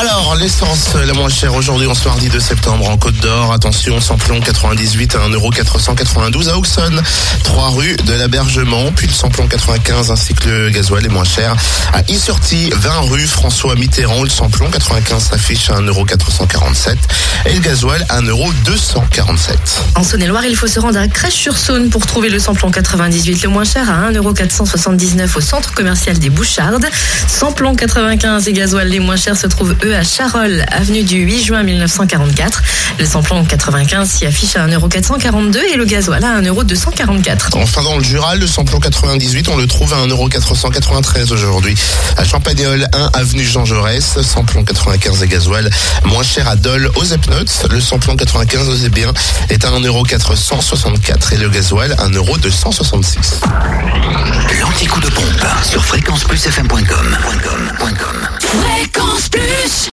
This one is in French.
Alors, l'essence la moins chère aujourd'hui, en ce mardi 2 septembre, en Côte d'Or. Attention, samplon 98 à 1,492€ à Auxonne. 3 rue de l'Abergement. Puis le samplon 95 ainsi que le gasoil est moins cher. À Issurti, 20 rue François Mitterrand. Le samplon 95 s'affiche à 1,447€ et le gasoil à 1,247€. En Saône-et-Loire, il faut se rendre à Crèche-sur-Saône pour trouver le samplon 98 le moins cher à 1,479€ au centre commercial des Bouchardes. Samplon 95 et gasoil les moins chers se trouvent eux à Charolles, avenue du 8 juin 1944. Le samplon 95 s'y affiche à 1,442€ et le gasoil à 1,244€. Enfin, dans le Jura, le samplon 98, on le trouve à 1,493€ aujourd'hui. À Champagnol, 1 avenue Jean Jaurès, samplon 95 et gasoil moins cher à Dole aux Epnotes. Le samplon 95 aux bien est à 1,464€ et le gasoil à 1,266€. L'anti-coup de pompe sur fréquenceplusfm.com.